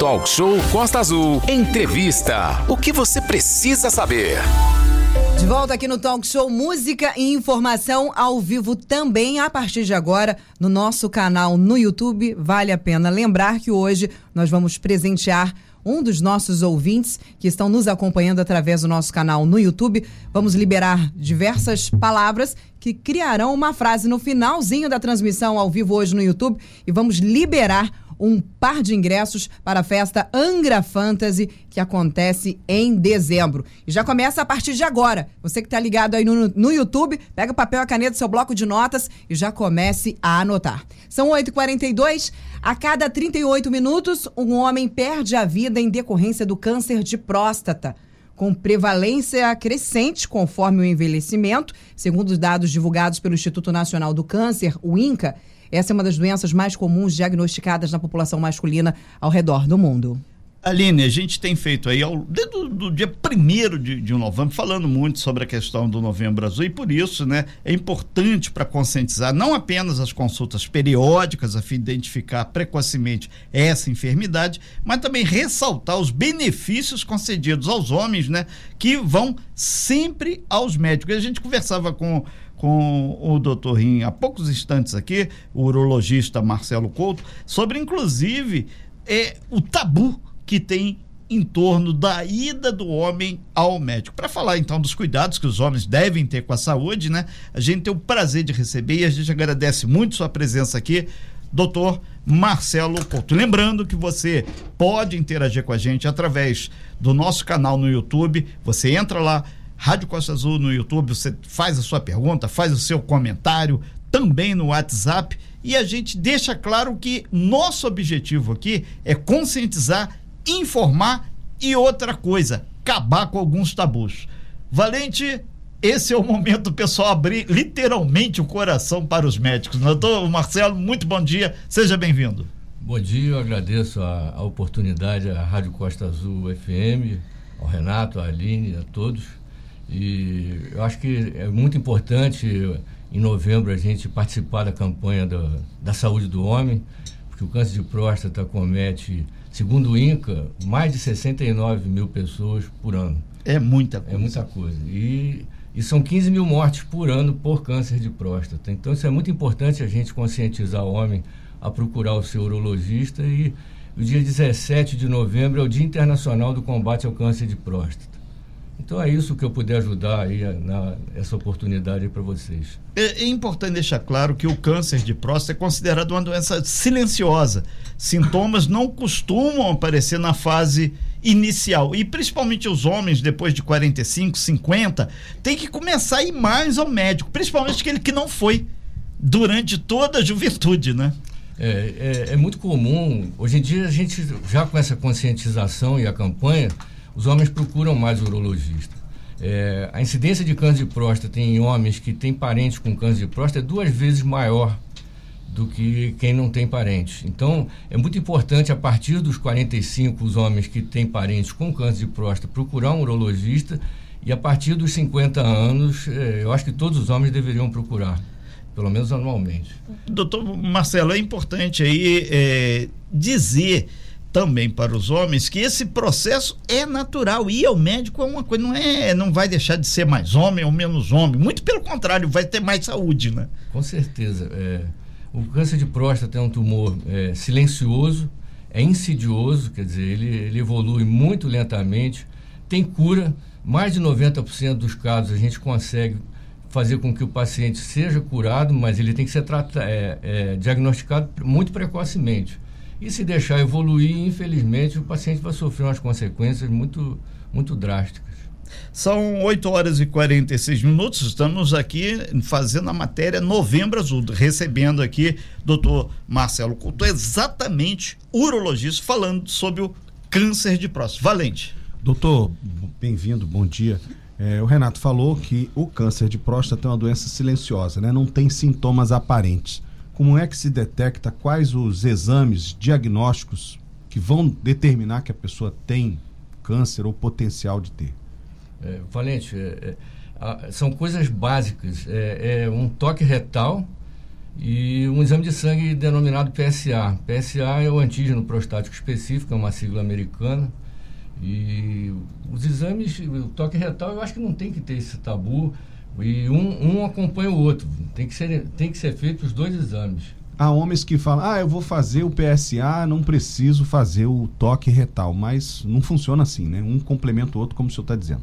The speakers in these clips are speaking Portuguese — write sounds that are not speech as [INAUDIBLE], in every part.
Talk Show Costa Azul. Entrevista. O que você precisa saber? De volta aqui no Talk Show Música e Informação ao vivo também a partir de agora no nosso canal no YouTube. Vale a pena lembrar que hoje nós vamos presentear um dos nossos ouvintes que estão nos acompanhando através do nosso canal no YouTube. Vamos liberar diversas palavras que criarão uma frase no finalzinho da transmissão ao vivo hoje no YouTube e vamos liberar um par de ingressos para a festa Angra Fantasy, que acontece em dezembro. E já começa a partir de agora. Você que está ligado aí no, no YouTube, pega o papel e a caneta, seu bloco de notas e já comece a anotar. São 8h42. A cada 38 minutos, um homem perde a vida em decorrência do câncer de próstata com prevalência crescente conforme o envelhecimento, segundo os dados divulgados pelo Instituto Nacional do Câncer, o INCA, essa é uma das doenças mais comuns diagnosticadas na população masculina ao redor do mundo. Aline, a gente tem feito aí, ao, desde o dia 1 de, de novembro, falando muito sobre a questão do Novembro Azul, e por isso, né, é importante para conscientizar não apenas as consultas periódicas, a fim de identificar precocemente essa enfermidade, mas também ressaltar os benefícios concedidos aos homens, né, que vão sempre aos médicos. A gente conversava com com o doutor Rim há poucos instantes aqui, o urologista Marcelo Couto, sobre inclusive é, o tabu que tem em torno da ida do homem ao médico. Para falar então dos cuidados que os homens devem ter com a saúde, né? A gente tem o prazer de receber e a gente agradece muito sua presença aqui, doutor Marcelo Couto. Lembrando que você pode interagir com a gente através do nosso canal no YouTube. Você entra lá, Rádio Costa Azul no YouTube, você faz a sua pergunta, faz o seu comentário, também no WhatsApp. E a gente deixa claro que nosso objetivo aqui é conscientizar, informar e outra coisa, acabar com alguns tabus. Valente, esse é o momento pessoal abrir literalmente o coração para os médicos. Doutor Marcelo, muito bom dia, seja bem-vindo. Bom dia, eu agradeço a, a oportunidade à Rádio Costa Azul FM, ao Renato, à Aline, a todos e eu acho que é muito importante em novembro a gente participar da campanha da, da saúde do homem, porque o câncer de próstata comete, segundo o INCA, mais de 69 mil pessoas por ano. É muita coisa. É muita coisa. E, e são 15 mil mortes por ano por câncer de próstata. Então isso é muito importante a gente conscientizar o homem a procurar o seu urologista e o dia 17 de novembro é o Dia Internacional do Combate ao Câncer de Próstata. Então é isso que eu puder ajudar aí na, essa oportunidade para vocês. É, é, importante deixar claro que o câncer de próstata é considerado uma doença silenciosa. Sintomas não costumam aparecer na fase inicial. E principalmente os homens, depois de 45, 50, tem que começar a ir mais ao médico, principalmente aquele que não foi durante toda a juventude, né? É, é, é muito comum. Hoje em dia a gente já com essa conscientização e a campanha os homens procuram mais urologista. É, a incidência de câncer de próstata em homens que têm parentes com câncer de próstata é duas vezes maior do que quem não tem parentes. Então, é muito importante, a partir dos 45, os homens que têm parentes com câncer de próstata procurar um urologista e a partir dos 50 anos, é, eu acho que todos os homens deveriam procurar, pelo menos anualmente. Doutor Marcelo, é importante aí é, dizer também para os homens que esse processo é natural. E o médico é uma coisa não é não vai deixar de ser mais homem ou menos homem. Muito pelo contrário vai ter mais saúde né? Com certeza é, o câncer de próstata é um tumor é, silencioso é insidioso quer dizer ele, ele evolui muito lentamente tem cura. Mais de 90% dos casos a gente consegue fazer com que o paciente seja curado mas ele tem que ser tratado, é, é diagnosticado muito precocemente e se deixar evoluir, infelizmente, o paciente vai sofrer umas consequências muito, muito drásticas. São 8 horas e 46 minutos. Estamos aqui fazendo a matéria Novembro Azul, recebendo aqui doutor Marcelo Couto, exatamente urologista, falando sobre o câncer de próstata. Valente. Doutor, bem-vindo, bom dia. É, o Renato falou que o câncer de próstata é uma doença silenciosa, né? não tem sintomas aparentes. Como é que se detecta? Quais os exames diagnósticos que vão determinar que a pessoa tem câncer ou potencial de ter? É, Valente, é, é, são coisas básicas. É, é, um toque retal e um exame de sangue denominado PSA. PSA é o antígeno prostático específico, é uma sigla americana. E os exames, o toque retal, eu acho que não tem que ter esse tabu. E um, um acompanha o outro. Tem que ser, tem que ser feito os dois exames. Há homens que falam, ah, eu vou fazer o PSA, não preciso fazer o toque retal. Mas não funciona assim, né? Um complementa o outro, como o senhor está dizendo.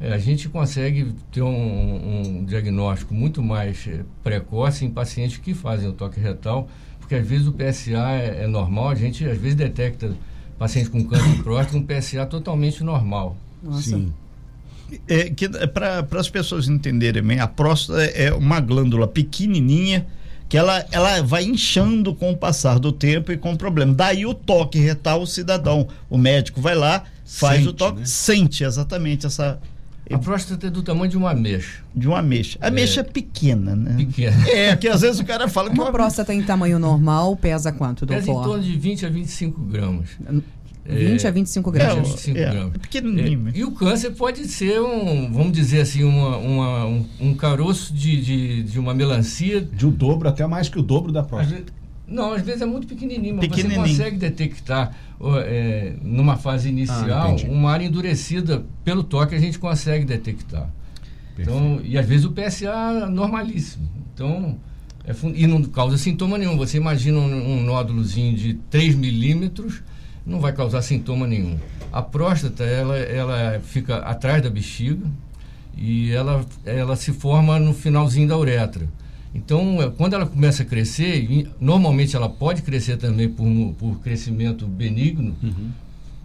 É, a gente consegue ter um, um diagnóstico muito mais é, precoce em pacientes que fazem o toque retal, porque às vezes o PSA é, é normal, a gente às vezes detecta pacientes com câncer de próstata com PSA totalmente normal. Nossa. Sim. É, que é para as pessoas entenderem bem, a próstata é uma glândula pequenininha que ela, ela vai inchando com o passar do tempo e com o problema. Daí o toque retal, o cidadão, o médico vai lá, faz sente, o toque, né? sente exatamente essa a próstata é do tamanho de uma ameixa. De uma ameixa. A ameixa é, pequena, né? Pequena. É, que às vezes o cara fala que uma, uma próstata em tamanho normal pesa quanto, doutor? Pesa em torno de 20 a 25 gramas. 20 é, a 25 gramas. É, 25 é, gramas. Pequenininho. É, e o câncer pode ser um, vamos dizer assim, uma, uma um, um, caroço de, de, de, uma melancia. De o um dobro, até mais que o dobro da próstata. Não, às vezes é muito pequenininho, mas pequenininho. você consegue detectar é, numa fase inicial ah, uma área endurecida pelo toque a gente consegue detectar. Então, e às vezes o PSA normalíssimo. Então, é, e não causa sintoma nenhum. Você imagina um, um nódulozinho de 3 milímetros, não vai causar sintoma nenhum. A próstata, ela, ela fica atrás da bexiga e ela, ela se forma no finalzinho da uretra. Então, é, quando ela começa a crescer, normalmente ela pode crescer também por, por crescimento benigno, uhum.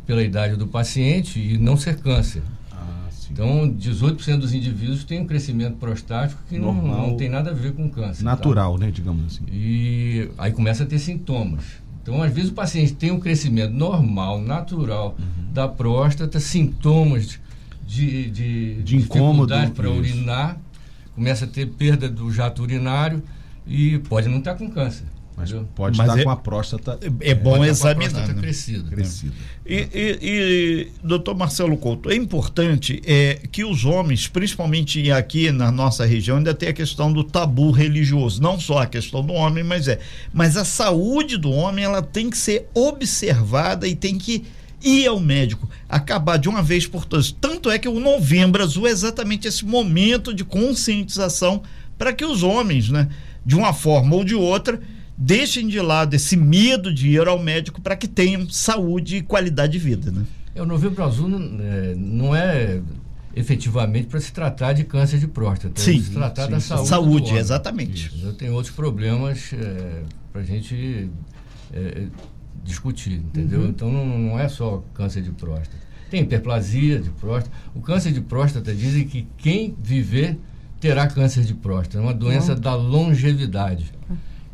pela idade do paciente, e não ser câncer. Ah, então, 18% dos indivíduos têm um crescimento prostático que não, não, tem nada a ver com câncer. Tá? Natural, tá? né, digamos assim. E aí começa a ter sintomas. Então, às vezes o paciente tem um crescimento normal, natural uhum. da próstata, sintomas de, de, de incômodo para urinar, começa a ter perda do jato urinário e pode não estar tá com câncer. Mas pode Mas estar é, com a próstata. É, é bom examinar. Né? crescida. crescida. E, e, e, doutor Marcelo Couto, é importante é, que os homens, principalmente aqui na nossa região, ainda tem a questão do tabu religioso. Não só a questão do homem, mas é. Mas a saúde do homem ela tem que ser observada e tem que ir ao médico, acabar de uma vez por todas. Tanto é que o Novembro Azul é exatamente esse momento de conscientização para que os homens, né, de uma forma ou de outra, deixem de lado esse medo de ir ao médico para que tenham saúde e qualidade de vida. Né? É, o Novembro Azul não é, não é efetivamente para se tratar de câncer de próstata, sim, se tratar sim, da saúde. Saúde, exatamente. Eu tenho outros problemas é, para a gente é, discutir, entendeu? Uhum. Então não, não é só câncer de próstata. Tem hiperplasia de próstata. O câncer de próstata dizem que quem viver terá câncer de próstata. É uma doença da longevidade.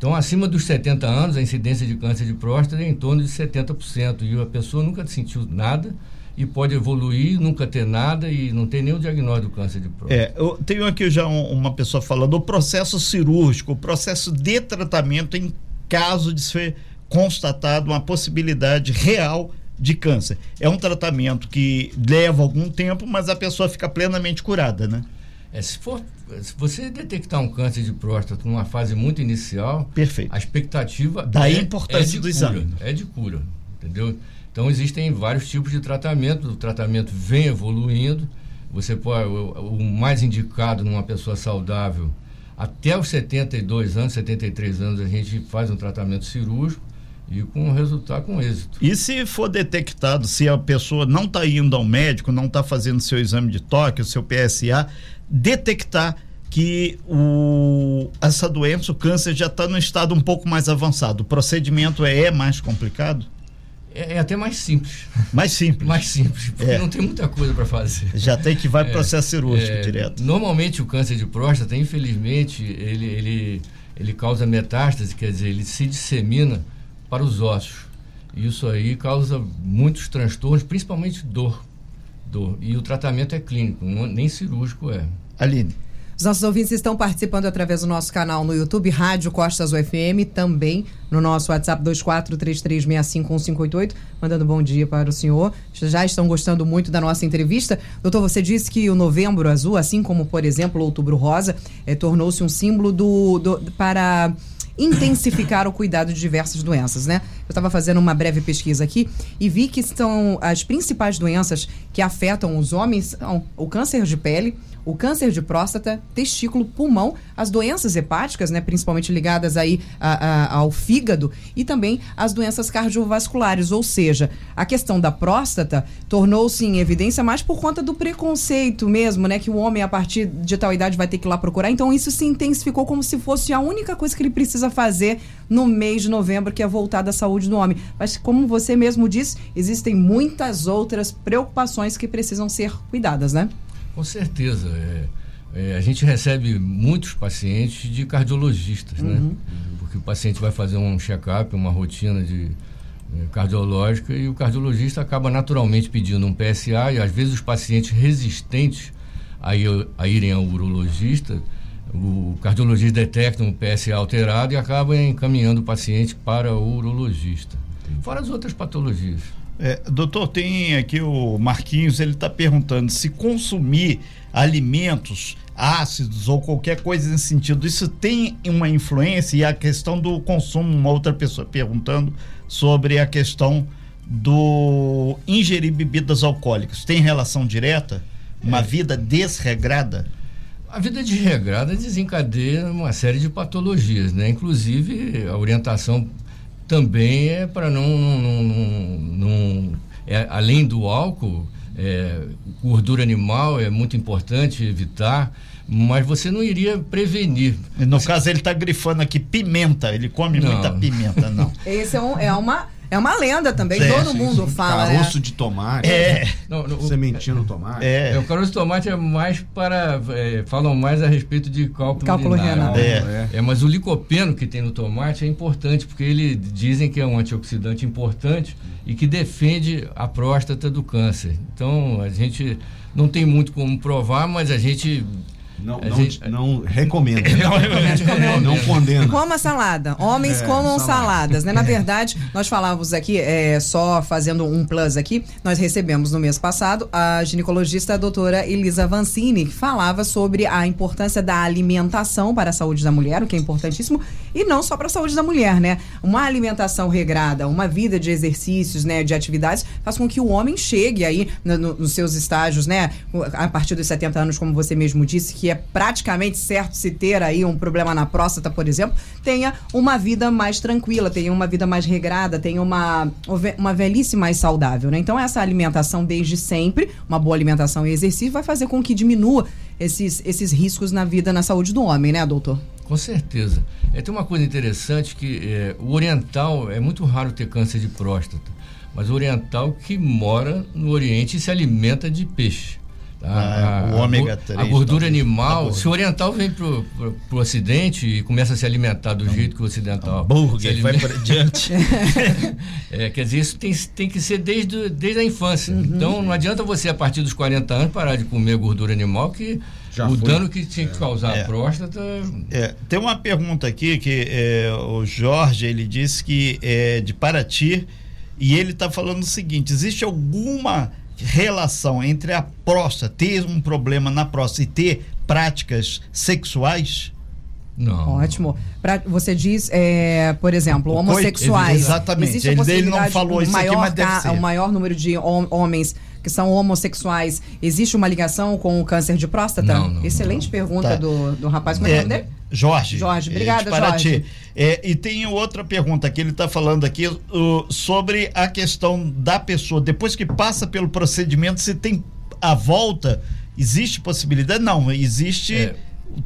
Então, acima dos 70 anos, a incidência de câncer de próstata é em torno de 70%. E a pessoa nunca sentiu nada e pode evoluir, nunca ter nada e não tem nenhum diagnóstico do câncer de próstata. É, eu tenho aqui já um, uma pessoa falando o processo cirúrgico, o processo de tratamento em caso de ser constatado uma possibilidade real de câncer. É um tratamento que leva algum tempo, mas a pessoa fica plenamente curada, né? É, se, for, se você detectar um câncer de próstata numa fase muito inicial, Perfeito. a expectativa Daí é, importância é do cura, exame. É de cura, entendeu? Então existem vários tipos de tratamento, o tratamento vem evoluindo. Você pode, o, o mais indicado numa pessoa saudável, até os 72 anos, 73 anos, a gente faz um tratamento cirúrgico e com resultado com êxito. E se for detectado, se a pessoa não está indo ao médico, não está fazendo seu exame de toque, o seu PSA, detectar que o, essa doença, o câncer, já está no estado um pouco mais avançado. O procedimento é, é mais complicado? É, é, até mais simples. Mais simples. [LAUGHS] mais simples, porque é. não tem muita coisa para fazer. Já tem que vai para o é, processo cirúrgico é, direto. Normalmente o câncer de próstata, infelizmente, ele, ele, ele causa metástase, quer dizer, ele se dissemina para os ossos. Isso aí causa muitos transtornos, principalmente dor. dor. E o tratamento é clínico, não, nem cirúrgico é. Aline. Os nossos ouvintes estão participando através do nosso canal no YouTube, Rádio Costas UFM, também no nosso WhatsApp 2433651588, mandando bom dia para o senhor. Já estão gostando muito da nossa entrevista. Doutor, você disse que o Novembro Azul, assim como, por exemplo, o Outubro Rosa, é, tornou-se um símbolo do, do para intensificar o cuidado de diversas doenças, né? Eu estava fazendo uma breve pesquisa aqui e vi que são as principais doenças que afetam os homens são o câncer de pele, o câncer de próstata, testículo, pulmão, as doenças hepáticas, né, principalmente ligadas aí a, a, ao fígado, e também as doenças cardiovasculares. Ou seja, a questão da próstata tornou-se em evidência mais por conta do preconceito mesmo, né? Que o homem, a partir de tal idade, vai ter que ir lá procurar. Então, isso se intensificou como se fosse a única coisa que ele precisa fazer no mês de novembro, que é voltar da saúde do homem. Mas, como você mesmo disse, existem muitas outras preocupações que precisam ser cuidadas, né? Com certeza. É, é, a gente recebe muitos pacientes de cardiologistas, né? uhum. né? Porque o paciente vai fazer um check-up, uma rotina de é, cardiológica e o cardiologista acaba naturalmente pedindo um PSA e às vezes os pacientes resistentes a, a irem ao urologista, o cardiologista detecta um PSA alterado e acaba encaminhando o paciente para o urologista. Fora as outras patologias. É, doutor, tem aqui o Marquinhos, ele está perguntando se consumir alimentos ácidos ou qualquer coisa nesse sentido, isso tem uma influência? E a questão do consumo, uma outra pessoa perguntando sobre a questão do ingerir bebidas alcoólicas. Tem relação direta? Uma é. vida desregrada? A vida desregrada desencadeia uma série de patologias, né? Inclusive a orientação também é para não, não, não, não é, além do álcool, é, gordura animal é muito importante evitar, mas você não iria prevenir. No caso, ele está grifando aqui pimenta, ele come não. muita pimenta, não. [LAUGHS] Esse é, um, é uma é uma lenda também, é, todo sim, mundo sim. fala. Caroço né? de tomate. É. Não, no, sementinho no tomate. É. é. O caroço de tomate é mais para. É, falam mais a respeito de cálculo, cálculo renal. É. é. mas o licopeno que tem no tomate é importante, porque ele dizem que é um antioxidante importante e que defende a próstata do câncer. Então, a gente não tem muito como provar, mas a gente não, não, gente... não recomendo. [LAUGHS] Não, recomendo. não condena. Coma salada. Homens é, comam salada. saladas, né? Na verdade, nós falávamos aqui, é, só fazendo um plus aqui, nós recebemos no mês passado a ginecologista a doutora Elisa Vancini, que falava sobre a importância da alimentação para a saúde da mulher, o que é importantíssimo, e não só para a saúde da mulher, né? Uma alimentação regrada, uma vida de exercícios, né, de atividades, faz com que o homem chegue aí no, no, nos seus estágios, né, a partir dos 70 anos, como você mesmo disse, que é praticamente certo se ter aí um problema na próstata, por exemplo, tenha uma vida mais tranquila, tenha uma vida mais regrada, tenha uma, uma velhice mais saudável, né? Então, essa alimentação desde sempre, uma boa alimentação e exercício, vai fazer com que diminua esses, esses riscos na vida, na saúde do homem, né, doutor? Com certeza. É, tem uma coisa interessante que é, o oriental é muito raro ter câncer de próstata, mas o oriental que mora no Oriente se alimenta de peixe. Ah, o ômega 3. A gordura animal, se o oriental vem pro, pro, pro ocidente e começa a se alimentar do jeito que o ocidental. Hambúrguer, vai para diante. [LAUGHS] [LAUGHS] é, quer dizer, isso tem, tem que ser desde, desde a infância. Uhum. Então não adianta você, a partir dos 40 anos, parar de comer gordura animal, que Já o foi. dano que tinha que causar é. a próstata. É, tem uma pergunta aqui que é, o Jorge ele disse que é de Paraty e ele está falando o seguinte: existe alguma relação entre a próstata, ter um problema na próstata e ter práticas sexuais? Não. Ótimo. Pra, você diz, é, por exemplo, homossexuais. Exatamente. Existe ele, ele não falou isso maior, aqui, mas deve ser. O maior número de homens que são homossexuais, existe uma ligação com o câncer de próstata? Não, não, Excelente não. pergunta tá. do, do rapaz. Como é, é o nome dele? Jorge. Jorge, obrigada, é, Jorge. É, e tem outra pergunta que ele está falando aqui uh, sobre a questão da pessoa, depois que passa pelo procedimento, se tem a volta, existe possibilidade? Não, existe. É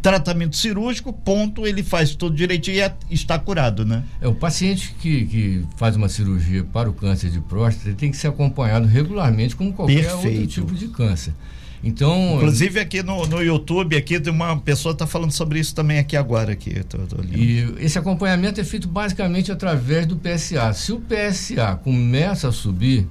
tratamento cirúrgico, ponto, ele faz tudo direitinho e é, está curado, né? É, o paciente que, que faz uma cirurgia para o câncer de próstata tem que ser acompanhado regularmente como qualquer Perfeito. outro tipo de câncer. Então, inclusive aqui no, no YouTube aqui tem uma pessoa está falando sobre isso também aqui agora aqui. Tô, tô e esse acompanhamento é feito basicamente através do PSA. Se o PSA começa a subir,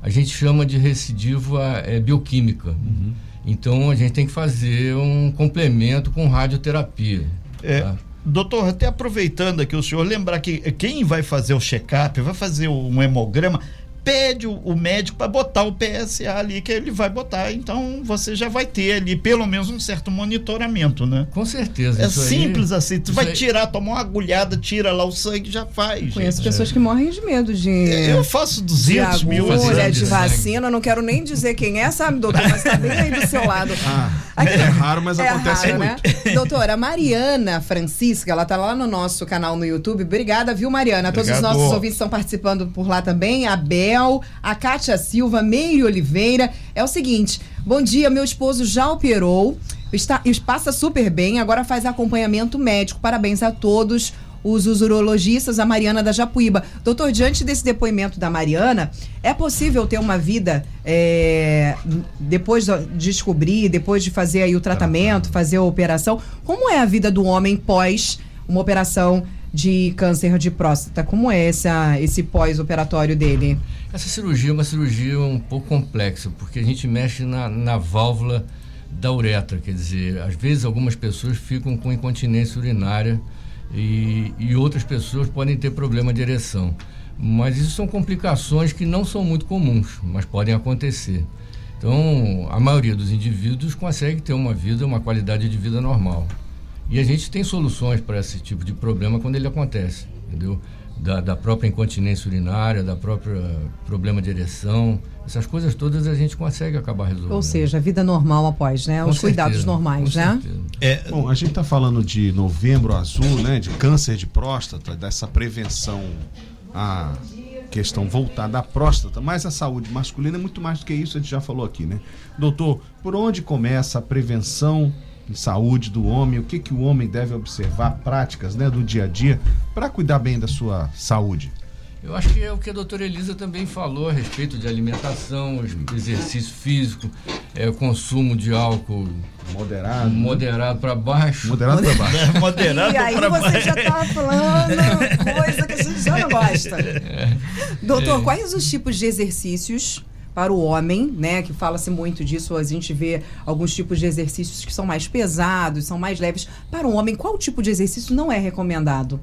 a gente chama de recidiva é, bioquímica. Uhum. Então a gente tem que fazer um complemento com radioterapia. É, tá? Doutor, até aproveitando aqui o senhor, lembrar que quem vai fazer o check-up, vai fazer um hemograma, pede o, médico para botar o PSA ali, que ele vai botar. Então você já vai ter ali pelo menos um certo monitoramento, né? Com certeza. É isso aí- simples assim. Tu vai aí- tirar, tomar uma agulhada, tira lá o sangue, já faz. Conheço gente. pessoas que morrem de medo de. Eu faço de 200 mil fazendo agulha, exames. de de vacina, não quero nem dizer quem é, sabe, doutor, mas tá bem aí do seu lado. Ah, Aqui- é raro, mas É acontece raro, muito. né? Doutora, Mariana Francisca, ela tá lá no nosso canal no YouTube. Obrigada, viu, Mariana? Todos os Obrigado. nossos ouvintes estão participando por lá também. A A Kátia Silva, Meire Oliveira. É o seguinte: bom dia, meu esposo já operou, está, passa super bem, agora faz acompanhamento médico. Parabéns a todos. Os urologistas, a Mariana da Japuíba. Doutor, diante desse depoimento da Mariana, é possível ter uma vida é, depois de descobrir, depois de fazer aí o tratamento, fazer a operação? Como é a vida do homem pós uma operação de câncer de próstata? Como é essa, esse pós-operatório dele? Essa cirurgia é uma cirurgia um pouco complexa, porque a gente mexe na, na válvula da uretra, quer dizer, às vezes algumas pessoas ficam com incontinência urinária e, e outras pessoas podem ter problema de ereção. Mas isso são complicações que não são muito comuns, mas podem acontecer. Então, a maioria dos indivíduos consegue ter uma vida, uma qualidade de vida normal. E a gente tem soluções para esse tipo de problema quando ele acontece, entendeu? Da, da própria incontinência urinária, da própria problema de ereção, essas coisas todas a gente consegue acabar resolvendo. Ou seja, a vida normal após, né? Com Os cuidados certeza, normais, com né? É, Bom, a gente está falando de novembro azul, né? De câncer de próstata, dessa prevenção à questão voltada à próstata, mas a saúde masculina é muito mais do que isso, a gente já falou aqui, né? Doutor, por onde começa a prevenção em saúde do homem? O que, que o homem deve observar, práticas né, do dia a dia, para cuidar bem da sua saúde? Eu acho que é o que a doutora Elisa também falou a respeito de alimentação, exercício físico, é, consumo de álcool Moderado. né? moderado para baixo. Moderado para baixo. é [LAUGHS] moderado E aí pra você já tá falando coisa que a gente já não gosta. [LAUGHS] Doutor, quais os tipos de exercícios para o homem, né? Que fala-se muito disso, a gente vê alguns tipos de exercícios que são mais pesados, são mais leves. Para o homem, qual tipo de exercício não é recomendado?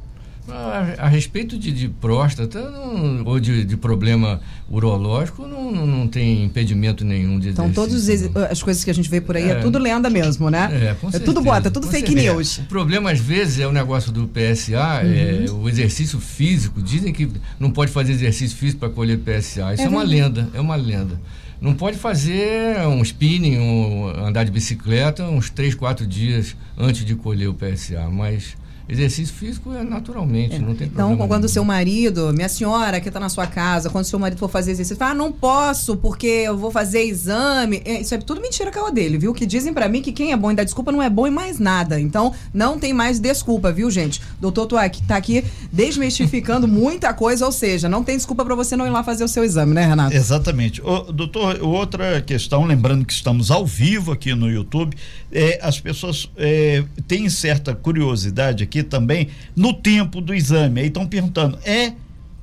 A, a respeito de, de próstata não- ou de, de problema urológico, não, não, tem impedimento nenhum de Então, todas as coisas que a gente vê por aí é, É. tudo lenda mesmo, né? É, com tudo certeza, bota, é tudo com fake certeza. news. O problema, às vezes, é o negócio do PSA, é, Uhum. o exercício físico. Dizem que não pode fazer exercício físico para colher PSA. Isso É é, uma lenda, é uma lenda. Não pode fazer um spinning, um, andar de bicicleta uns 3, 4 dias antes de colher o PSA, mas exercício físico é naturalmente, não tem Então, problema. quando o seu marido, minha senhora que está na sua casa, quando o seu marido for fazer exercício, fala, ah, não posso porque eu vou fazer exame. É, Isso é tudo mentira caô dele, viu? Que dizem pra mim que quem é bom em dar desculpa não é bom em mais nada. Então, não tem mais desculpa, viu, gente? Doutor Tuak tá aqui desmistificando [LAUGHS] muita coisa, ou seja, não tem desculpa pra você não ir lá fazer o seu exame, né, Renato? Exatamente. Ô, doutor, outra questão, lembrando que estamos ao vivo aqui no YouTube, é, as pessoas é, têm certa curiosidade aqui também no tempo do exame. Aí estão perguntando, é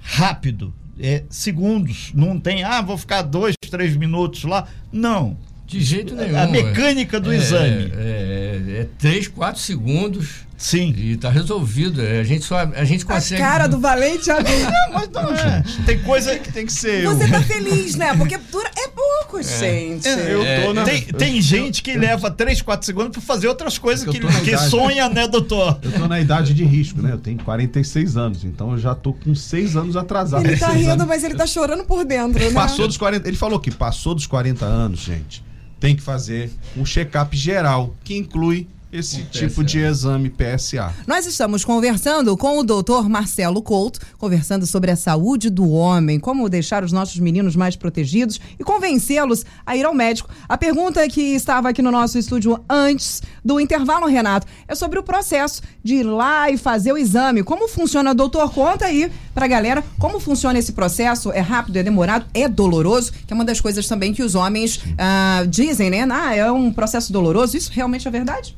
rápido? É segundos? Não tem, ah, vou ficar dois, três minutos lá? Não. De jeito nenhum. A mecânica do é, exame. É, é, é 3, 4 segundos Sim. e está resolvido. É, a gente só a gente A consegue. cara do valente amigo. [LAUGHS] Mas não é. Tem coisa que Tem que ser. Você eu. tá feliz, né? Porque dura é pouco, gente. Eu tô na. Tem, tem gente que leva 3, 4 segundos para fazer outras coisas É que, que eu idade. sonha, né, doutor? Eu tô na idade de risco, né? Eu tenho 46 anos, então eu já tô com 6 anos atrasado. Ele tá rindo, anos. mas ele tá chorando por dentro, né? Passou dos 40. Ele falou que passou dos 40 anos, gente. Tem que fazer um check-up geral, que inclui esse Um tipo PSA. de exame PSA. Nós estamos conversando com o doutor Marcelo Couto, conversando sobre a saúde do homem, como deixar os nossos meninos mais protegidos e convencê-los a ir ao médico. A pergunta que estava aqui no nosso estúdio antes do intervalo, Renato, é sobre o processo de ir lá e fazer o exame. Como funciona, doutor? Conta aí pra galera como funciona esse processo. É rápido, é demorado, é doloroso, que é uma das coisas também que os homens ah, dizem, né? Ah, é um processo doloroso. Isso realmente é verdade?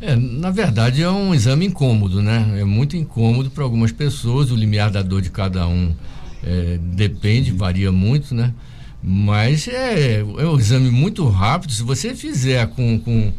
É, na verdade é um exame incômodo, né? É muito incômodo para algumas pessoas. O limiar da dor de cada um é, depende, varia muito, né? Mas é, é um exame muito rápido. Se você fizer com, com,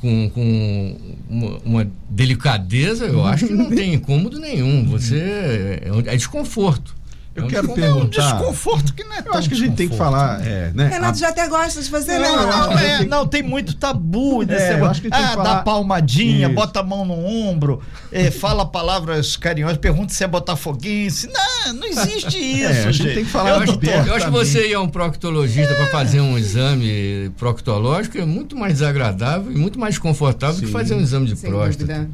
com, com uma, uma delicadeza, eu acho que não [LAUGHS] tem incômodo nenhum. Você é, é desconforto. Eu É um quero desconforto. É um perguntar. desconforto que não é Eu acho que a gente tem que falar, é, né? Renato a- já até gosta de fazer, né? Não, Não, é, não, tem muito tabu nesse É, eu negócio. acho que tem que ah, falar- dá palmadinha, Isso. bota a mão no ombro, eh, fala palavras carinhosas, pergunta se é botafoguense. Não, não existe isso, É, a gente gente. tem que falar Eu Eu acho, eu acho que você ir a um proctologista para fazer um exame proctológico é muito mais desagradável e muito mais confortável que Sim. fazer um exame de Sem próstata. dúvida.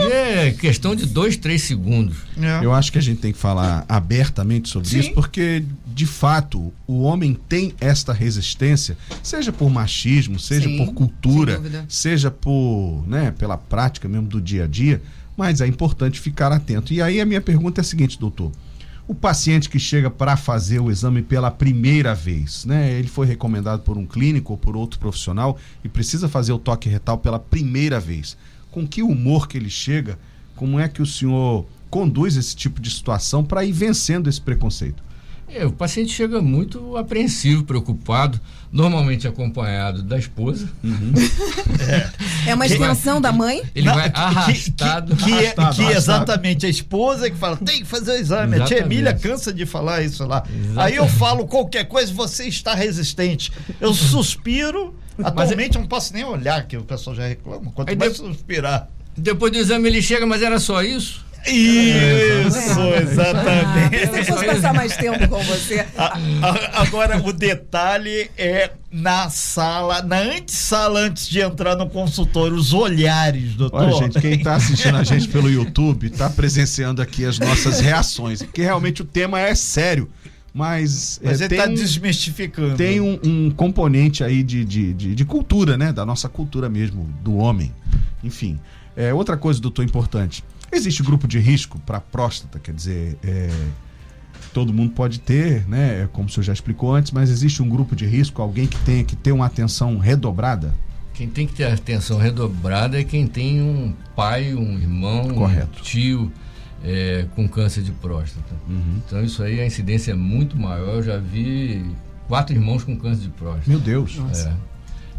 É questão de dois, três segundos. É. Eu acho que a gente tem que falar abertamente sobre Sim. isso, porque, de fato, o homem tem esta resistência, seja por machismo, seja Sim, por cultura, seja por, né, pela prática mesmo do dia a dia, mas é importante ficar atento. E aí a minha pergunta é a seguinte, doutor. O paciente que chega para fazer o exame pela primeira vez, né? Ele foi recomendado por um clínico ou por outro profissional e precisa fazer o toque retal pela primeira vez. Com que humor que ele chega? Como é que o senhor conduz esse tipo de situação para ir vencendo esse preconceito? É, o paciente chega muito apreensivo, preocupado, normalmente acompanhado da esposa. [LAUGHS] É uma extensão da mãe? Ele Não, vai que- arrastado. Que, que, é- Arrastado, que é arrastado. exatamente a esposa que fala, tem que fazer o exame. A tia Exatamente. Emília cansa de falar isso lá. Exatamente. Aí eu falo qualquer coisa, você está resistente. Eu suspiro. Atualmente eu não posso nem olhar, que o pessoal já reclama. Quanto Aí mais de- suspirar. Depois do exame ele chega, mas era só isso? Isso, Ah, exatamente. pensei que fosse passar mais tempo com você. A- a- Agora, o detalhe é na sala, na antessala, antes de entrar no consultório, os olhares, doutor. Olha, gente, quem está assistindo a gente pelo YouTube está presenciando aqui as nossas reações, porque realmente o tema é sério, mas, Mas é, ele está desmistificando. tem um, um componente aí de, de, de, de cultura, né? Da nossa cultura mesmo, do homem. Enfim. É, outra coisa, doutor, importante. Existe grupo de risco para próstata, quer dizer, é, todo mundo pode ter, né? Como o senhor já explicou antes, mas existe um grupo de risco, alguém que tenha que ter uma atenção redobrada? Quem tem que ter atenção redobrada é quem tem um pai, um irmão, Correto. um tio é, com câncer de próstata. Então isso aí a incidência é muito maior. Eu já vi quatro irmãos com câncer de próstata. Meu Deus. É.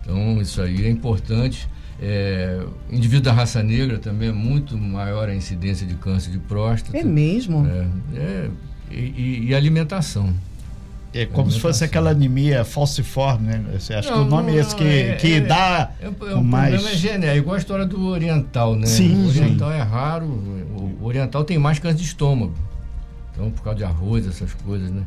Então isso aí é importante. É, indivíduo da raça negra também é muito maior a incidência de câncer de próstata. É mesmo? É, é, e, e- e alimentação. É como se fosse aquela anemia falciforme, né? Você acha que o Não, nome é esse não, que, é- que é- dá É, é, o o mais. problema é genético, igual a história do oriental, né? Sim, o oriental é raro, o o oriental tem mais câncer de estômago. Então, por causa de arroz, essas coisas, né?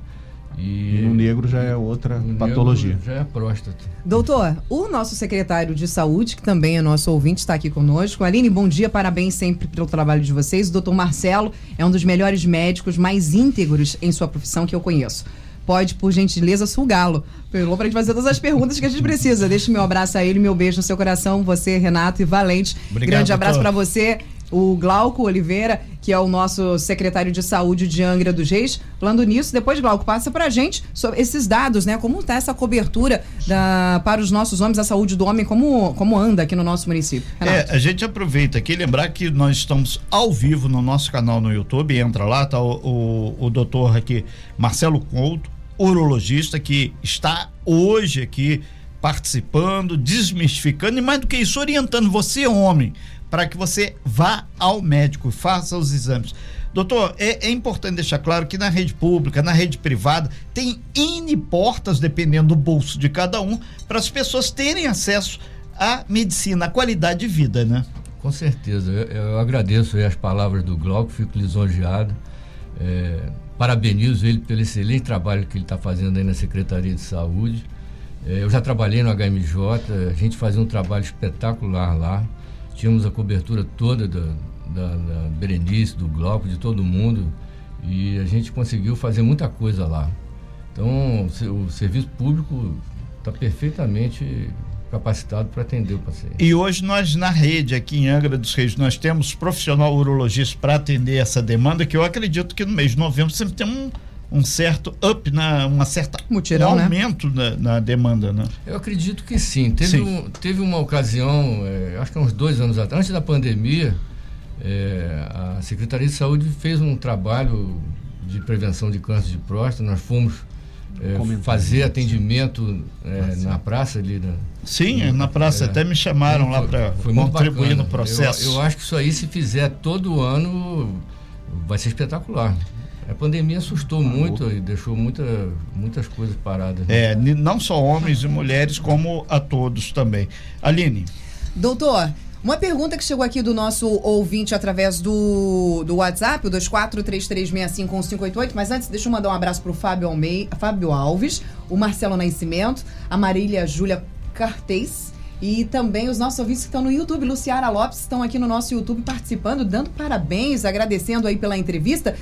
E no negro já é outra o negro patologia. Já é próstata. Doutor, o nosso secretário de saúde, que também é nosso ouvinte, está aqui conosco. Aline, bom dia, parabéns sempre pelo trabalho de vocês. O doutor Marcelo é um dos melhores médicos mais íntegros em sua profissão que eu conheço. Pode, por gentileza, sugá-lo. Pegou para gente fazer todas as perguntas que a gente precisa. Deixe meu abraço a ele, meu beijo no seu coração. Você, Renato e Valente. Obrigado, Grande abraço para você. O Glauco Oliveira, que é o nosso secretário de saúde de Angra dos Reis. Falando nisso, depois, Glauco, passa pra gente sobre esses dados, né? Como tá essa cobertura da, para os nossos homens, a saúde do homem, como, como anda aqui no nosso município. Renato. É, a gente aproveita aqui lembrar que nós estamos ao vivo no nosso canal no YouTube. Entra lá, tá o, o, o doutor aqui, Marcelo Couto, urologista, que está hoje aqui participando, desmistificando e mais do que isso, orientando você, homem, para que você vá ao médico faça os exames. Doutor, é, é importante deixar claro que na rede pública, na rede privada, tem N portas, dependendo do bolso de cada um, para as pessoas terem acesso à medicina, à qualidade de vida, né? Com certeza. Eu, eu agradeço as palavras do Glauco, fico lisonjeado. É, parabenizo ele pelo excelente trabalho que ele está fazendo aí na Secretaria de Saúde. É, eu já trabalhei no HMJ, a gente fazia um trabalho espetacular lá. Tínhamos a cobertura toda da, da, da Berenice, do Glauco, de todo mundo. E a gente conseguiu fazer muita coisa lá. Então, o se- o serviço público está perfeitamente capacitado para atender o paciente. E hoje nós na rede aqui em Angra dos Reis nós temos profissional urologista para atender essa demanda que eu acredito que no mês de novembro sempre tem um, um certo up na uma certa Mutirão, um né? aumento na, na demanda, né? Eu acredito que sim. Teve, Sim. Um, teve uma ocasião, é, acho que há uns dois anos atrás, antes da pandemia, é, a Secretaria de Saúde fez um trabalho de prevenção de câncer de próstata. Nós fomos é, fazer atendimento é, na praça ali. né? Sim, na praça É. até me chamaram lá para contribuir bacana. no processo. Eu, eu acho que isso aí, se fizer todo ano, vai ser espetacular. A pandemia assustou muito e deixou muita, muitas coisas paradas. né? É, não só homens e mulheres, como a todos também. Aline. Doutor, uma pergunta que chegou aqui do nosso ouvinte através do, do WhatsApp, o 2433651588, mas antes deixa eu mandar um abraço pro Fábio, Almei, Fábio Alves, o Marcelo Nascimento, a Marília Júlia Cartez e também os nossos ouvintes que estão no YouTube, Luciara Lopes, estão aqui no nosso YouTube participando, dando parabéns, agradecendo aí pela entrevista.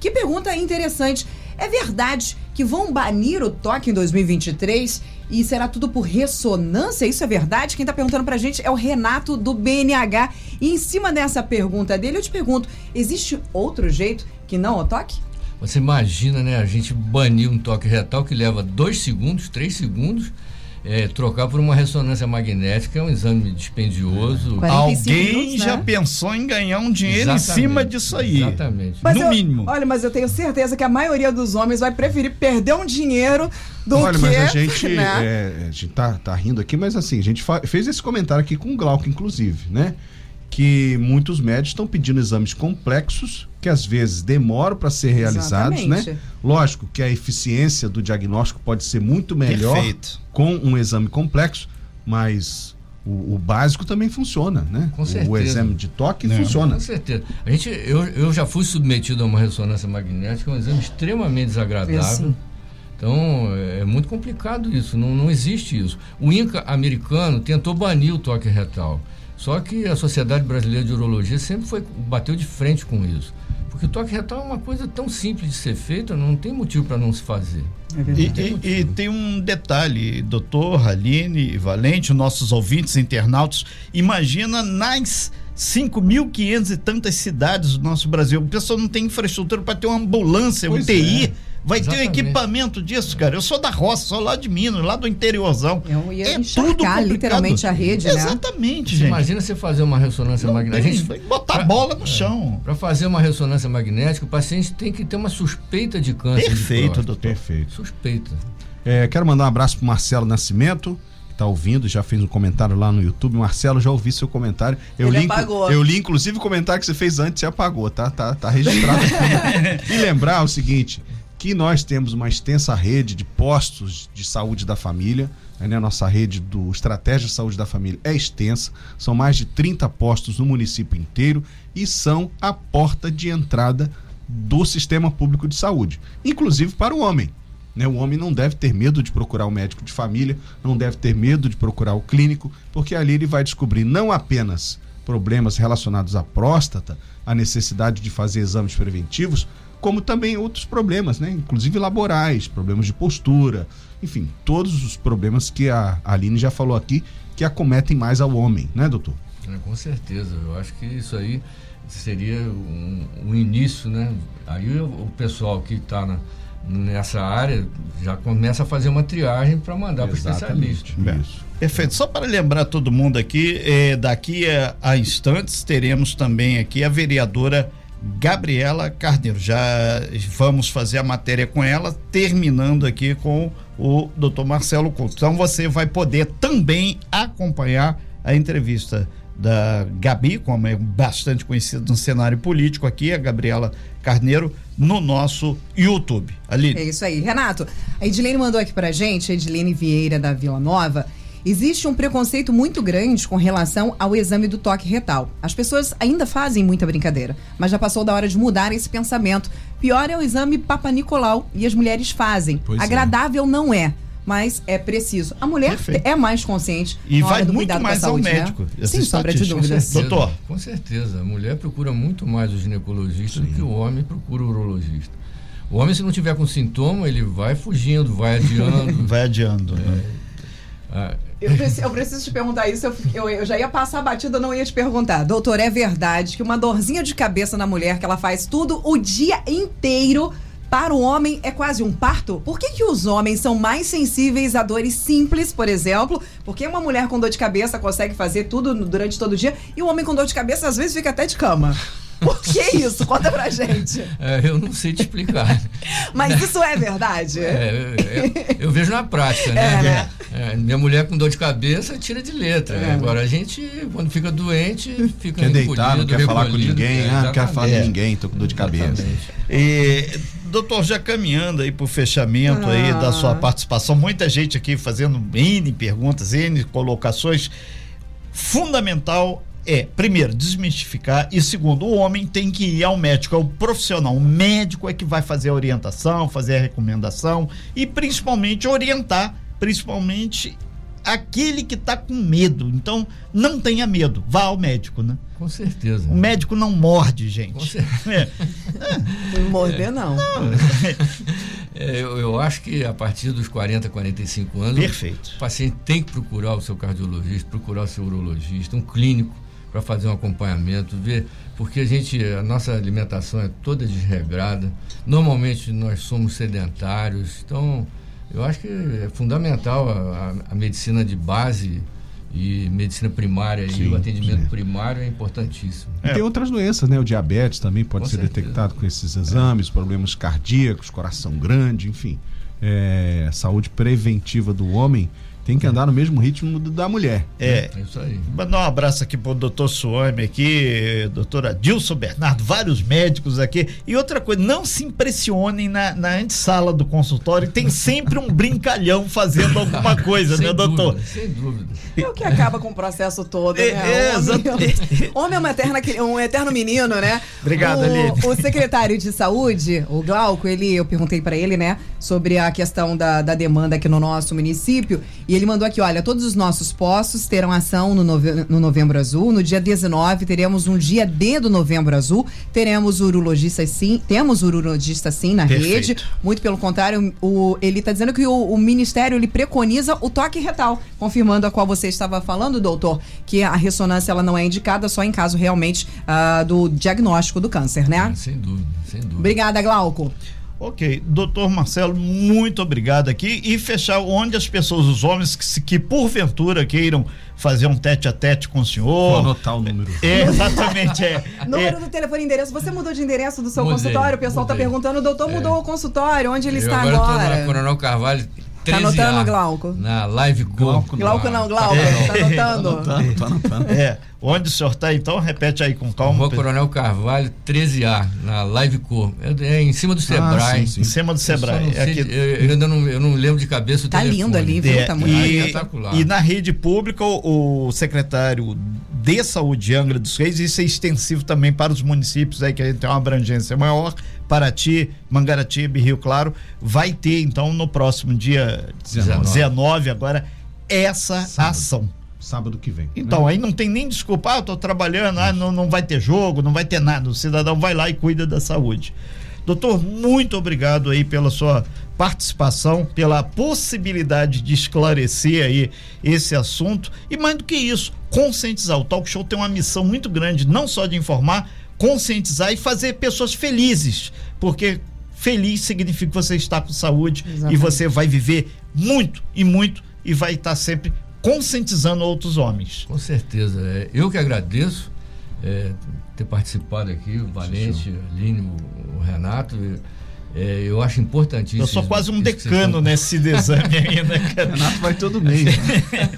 Que pergunta interessante. É verdade que vão banir o toque em 2023 e será tudo por ressonância? Isso é verdade? Quem está perguntando pra gente é o Renato do BNH. E em cima dessa pergunta dele, eu te pergunto: existe outro jeito que não o toque? Você imagina, né? A gente banir um toque retal que leva dois segundos, três segundos. É, trocar por uma ressonância magnética é um exame dispendioso. 45 Alguém minutos, já né? pensou em ganhar um dinheiro em Exatamente, cima disso aí. Exatamente. Mas no eu- mínimo. Olha, mas eu tenho certeza que a maioria dos homens vai preferir perder um dinheiro do Olha, que. mas a gente, né? é, a gente tá, tá rindo aqui, mas assim, a gente fez esse comentário aqui com o Glauco, inclusive, né? Que muitos médicos estão pedindo exames complexos, que às vezes demoram para ser realizados, Exatamente. né? Lógico que a eficiência do diagnóstico pode ser muito melhor Perfeito. com um exame complexo, mas o, o básico também funciona, né? Com O- O, certeza. exame de toque Né? funciona. Com certeza. A gente, eu, eu já fui submetido a uma ressonância magnética, é um exame extremamente desagradável. Sim. Então, é é muito complicado isso, não, não existe isso. O INCA americano tentou banir o toque retal, só que a Sociedade Brasileira de Urologia sempre foi, bateu de frente com isso. Porque o toque retal é uma coisa tão simples de ser feita, não tem motivo para não se fazer. É E, e- e tem um detalhe, doutor Aline Valente, nossos ouvintes internautas, imagina nas 5.500 e tantas cidades do nosso Brasil, o pessoal não tem infraestrutura para ter uma ambulância, Pois UTI, é. Vai ter um Exatamente. equipamento disso, cara. Eu sou da roça, sou lá de Minas, lá do interiorzão. Eu ia é encharcar tudo complicado. literalmente a rede, né? Exatamente, gente. imagina você fazer uma ressonância Não magnética. tem, A gente- tem que botar a pra- bola no é. chão. Para fazer uma ressonância magnética, o paciente tem que ter uma suspeita de câncer. de Perfeito, próstata. doutor. Perfeito. Suspeita. É, quero mandar um abraço pro Marcelo Nascimento, que tá ouvindo, já fez um comentário lá no YouTube. Marcelo, já ouvi seu comentário. Eu Ele li, apagou. Eu li, inclusive, o comentário que você fez antes e apagou, tá? Tá, tá registrado aqui. [LAUGHS] e lembrar o seguinte, que nós temos uma extensa rede de postos de saúde da família, né? A nossa rede do Estratégia de Saúde da Família é extensa, são mais de 30 postos no município inteiro e são a porta de entrada do sistema público de saúde, inclusive para o homem. Né? O homem não deve ter medo de procurar o médico de família, não deve ter medo de procurar o clínico, porque ali ele vai descobrir não apenas problemas relacionados à próstata, a necessidade de fazer exames preventivos, como também outros problemas, né? inclusive laborais, problemas de postura, enfim, todos os problemas que a Aline já falou aqui que acometem mais ao homem, né, doutor? É, com certeza. Eu acho que isso aí seria um, um início, né? Aí o, o pessoal que está nessa área já começa a fazer uma triagem para mandar para o especialista. Isso. Perfeito. Só para lembrar todo mundo aqui, eh, daqui a, a instantes teremos também aqui a vereadora Gabriela Carneiro. Já vamos fazer a matéria com ela, terminando aqui com o doutor Marcelo Couto. Então você vai poder também acompanhar a entrevista da Gabi, como é bastante conhecida no cenário político aqui, a Gabriela Carneiro, no nosso YouTube. Ali. É isso aí. Renato, a Edilene mandou aqui pra gente, a Edilene Vieira da Vila Nova. Existe um preconceito muito grande com relação ao exame do toque retal. As pessoas ainda fazem muita brincadeira, mas já passou da hora de mudar esse pensamento. Pior é o exame Papa Nicolau e as mulheres fazem. Pois é. Agradável não é, mas é preciso. A mulher Perfeito. é mais consciente E na hora vai do muito mais ao saúde, né? médico, essa Sem sombra de dúvida. Doutor. Com certeza. A mulher procura muito mais o ginecologista do que o homem procura o urologista. O homem, se não tiver com sintoma, ele vai fugindo, vai adiando. [LAUGHS] Vai adiando. né? Ah, Eu preciso, eu preciso te perguntar isso. Eu, eu- eu já ia passar a batida, não ia te perguntar. Doutor, é verdade que uma dorzinha de cabeça na mulher que ela faz tudo o dia inteiro para o homem é quase um parto? Por que, que os homens são mais sensíveis a dores simples, por exemplo? Porque uma mulher com dor de cabeça consegue fazer tudo durante todo o dia e o homem com dor de cabeça às vezes fica até de cama. Por que isso? Conta pra gente. É, eu não sei te explicar. [LAUGHS] Mas isso é verdade? É, eu, eu vejo na prática, né? É, né? É, minha mulher com dor de cabeça tira de letra. É. Agora a gente, quando fica doente, fica Quer deitar, não quer falar com recolhido. ninguém, É, ah, não quer falar com É. ninguém, tô com dor de cabeça. Exatamente. E, doutor, já caminhando aí para o fechamento aí Ah. da sua participação, muita gente aqui fazendo N perguntas, N colocações. Fundamental é, primeiro, desmistificar e segundo, o homem tem que ir ao médico, é o profissional. O médico é que vai fazer a orientação, fazer a recomendação e principalmente orientar, principalmente aquele que está com medo. Então, não tenha medo, vá ao médico, né? Com certeza. O médico não morde, Com gente. [LAUGHS] certeza. É. Não morder, não. [LAUGHS] É, eu, eu acho que a partir dos 40, 45 anos, Perfeito. o paciente tem que procurar o seu cardiologista, procurar o seu urologista, um clínico para fazer um acompanhamento, ver, porque a gente, a nossa alimentação é toda desregrada. Normalmente nós somos sedentários, então eu acho que é fundamental a, a- medicina de base e medicina primária e Sim, o atendimento sim. primário é importantíssimo. E tem outras doenças, né? O diabetes também pode Com ser certeza. detectado com esses exames, problemas cardíacos, coração grande, enfim. É, saúde preventiva do homem tem que andar no mesmo ritmo do da mulher. É. É isso aí. Mandar um abraço aqui pro doutor Suame aqui, doutora Dilson Bernardo, vários médicos aqui. E outra coisa, não se impressionem na, na antessala do consultório, tem sempre um brincalhão fazendo alguma coisa, sem né, doutor? Dúvida, sem dúvida. É o que acaba com o processo todo, É, né? é, Homem- exatamente. Homem é uma eterna, um eterno menino, né? Obrigado, o, Aline. o secretário de saúde, o Glauco, ele, eu perguntei pra ele, né, sobre a questão da, da demanda aqui no nosso município. E ele mandou aqui: olha, todos os nossos postos terão ação no, nove- no Novembro Azul. No dia 19, teremos um dia D do Novembro Azul. Teremos urologistas sim, temos urologistas sim na Perfeito. rede. Muito pelo contrário, o, ele está dizendo que o, o Ministério ele preconiza o toque retal, confirmando a qual você estava falando, doutor, que a ressonância ela não é indicada só em caso realmente ah, do diagnóstico do câncer, né? Sem dúvida, sem dúvida. Obrigada, Glauco. Ok, doutor Marcelo, muito obrigado aqui. E fechar onde as pessoas, os homens que, se- que porventura queiram fazer um tete a tete com o Vou senhor. anotar o número. É, exatamente, é. [LAUGHS] Número é. do telefone e endereço. Você mudou de endereço do seu Mudei, consultório? O pessoal está perguntando, o doutor mudou o consultório, onde ele Eu está agora. agora? estou na Coronel Carvalho 13A. anotando, Glauco? Na Live Co. Glauco Glauco não, Glauco, É. tá anotando? Anotando, tô anotando. [LAUGHS] É, onde o senhor está, então, repete aí com calma. Rua Coronel Carvalho 13A, na Live Co. É, é em cima do Sebrae. sim, sim. Em cima do Eu Sebrae. não É sei eu, eu ainda não, eu não lembro de cabeça o Tá telefone. lindo ali, viu? É, Tá muito e, espetacular. e na rede pública, o, o secretário de saúde de Angra dos Reis, isso é extensivo também para os municípios aí que a gente tem uma abrangência maior, Paraty, Mangaratiba e Rio Claro, vai ter então no próximo dia 19, 19. agora essa Sábado. ação. Sábado que vem. Então, né? aí não tem nem desculpa, ah, eu tô trabalhando, ah, não, não vai ter jogo, não vai ter nada. O cidadão vai lá e cuida da saúde. Doutor, muito obrigado aí pela sua participação, pela possibilidade de esclarecer aí esse assunto e mais do que isso, conscientizar. O Talk Show tem uma missão muito grande, não só de informar, conscientizar e fazer pessoas felizes, porque feliz significa que você está com saúde e Exatamente. você vai viver muito e muito e vai estar sempre conscientizando outros homens. Com certeza. É, eu que agradeço é, ter participado aqui, o Valente, a Aline, o, o Renato. É, eu acho importantíssimo. Eu sou quase um decano estão- nesse [LAUGHS] exame aí, né? Renato vai todo mês. né? [LAUGHS]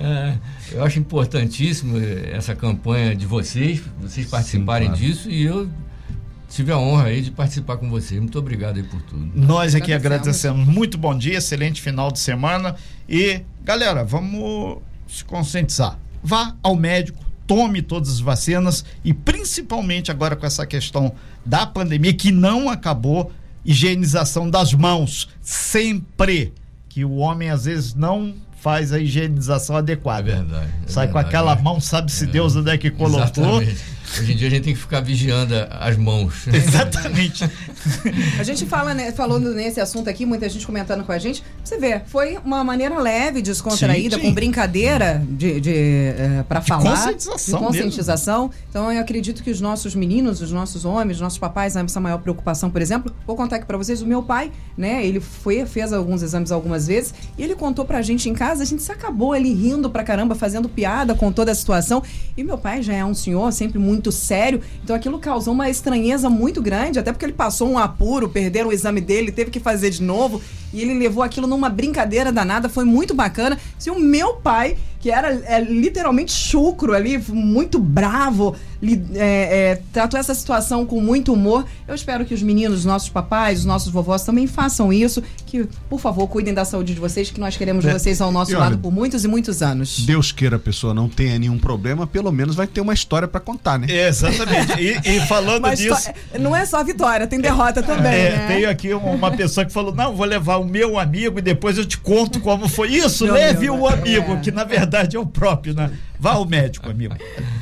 É, eu acho importantíssimo eh, essa campanha de vocês, vocês participarem claro. disso e eu tive a honra aí de participar com vocês. Muito obrigado aí por tudo. Nós aqui Agradecemos. agradecemos. Muito bom dia, excelente final de semana. E, galera, vamos se conscientizar. Vá ao médico, tome todas as vacinas e, principalmente agora com essa questão da pandemia que não acabou, higienização das mãos. Sempre que o homem às vezes não faz a higienização adequada. É verdade, é Sai com verdade, aquela né? mão, sabe-se Deus onde é que colocou. Exatamente. Hoje em dia a gente tem que ficar vigiando as mãos. [LAUGHS] Exatamente. A gente fala, né, falando nesse assunto aqui, muita gente comentando com a gente. Você vê, foi uma maneira leve, descontraída, Sim, com sim. brincadeira de, de, eh, pra falar. conscientização De conscientização. Então eu acredito que os nossos meninos, os nossos homens, os nossos papais, essa maior preocupação, por exemplo, vou contar aqui pra vocês, o meu pai, né, ele foi, fez alguns exames algumas vezes, e ele contou pra gente em casa, a gente se acabou ali rindo pra caramba, fazendo piada com toda a situação. E meu pai já é um senhor, sempre muito muito sério. Então aquilo causou uma estranheza muito grande, até porque ele passou um apuro, perderam o exame dele, teve que fazer de novo. E ele levou aquilo numa brincadeira danada, foi muito bacana. Se o meu pai, que era é, literalmente chucro ali, muito bravo, li, é, é, tratou essa situação com muito humor. Eu espero que os meninos, os nossos papais, os nossos vovós também façam isso. Que, por favor, cuidem da saúde de vocês, que nós queremos É, vocês ao nosso olha, lado por muitos e muitos anos. Deus queira a pessoa não tenha nenhum problema, pelo menos vai ter uma história pra contar, né? Exatamente. E, e falando Mas disso. só- não é só vitória, tem derrota também, É, né? Tem aqui um- uma pessoa que falou: não, vou levar o meu amigo e depois eu te conto como foi isso. Meu Leve amigo, o amigo, é. que na verdade é o próprio, né? Vá ao médico, amigo.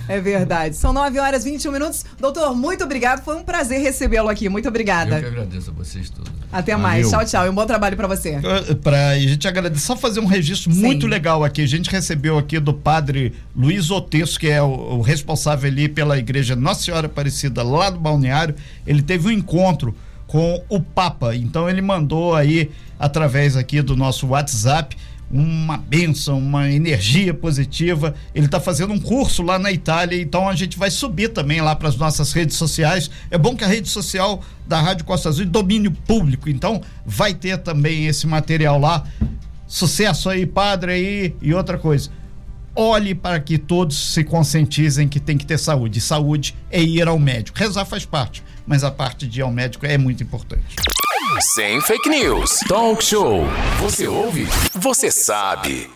É verdade. São 9 horas e 21 minutos. Doutor, muito obrigado. Foi um prazer recebê-lo aqui. Muito Eu que obrigada. agradeço a vocês todos. Até Valeu. mais. Tchau, tchau. E um bom trabalho pra você. Pra a gente agradecer, só fazer um registro Sim. muito legal aqui. A gente recebeu aqui do padre Luiz Otesso, que é o, o responsável ali pela igreja Nossa Senhora Aparecida lá do Balneário. Ele teve um encontro com o Papa. Então ele mandou aí, através aqui do nosso WhatsApp, uma benção, uma energia positiva. Ele está fazendo um curso lá na Itália, então a gente vai subir também lá para as nossas redes sociais. É bom que a rede social da Rádio Costa Azul é domínio público, então vai ter também esse material lá. Sucesso aí, padre aí e outra coisa. Olhe para que todos se conscientizem que tem que ter saúde. Saúde é ir ao médico. Rezar faz parte, mas a parte de ir ao médico é muito importante. Sem fake news. Talk show. Você ouve? Você sabe.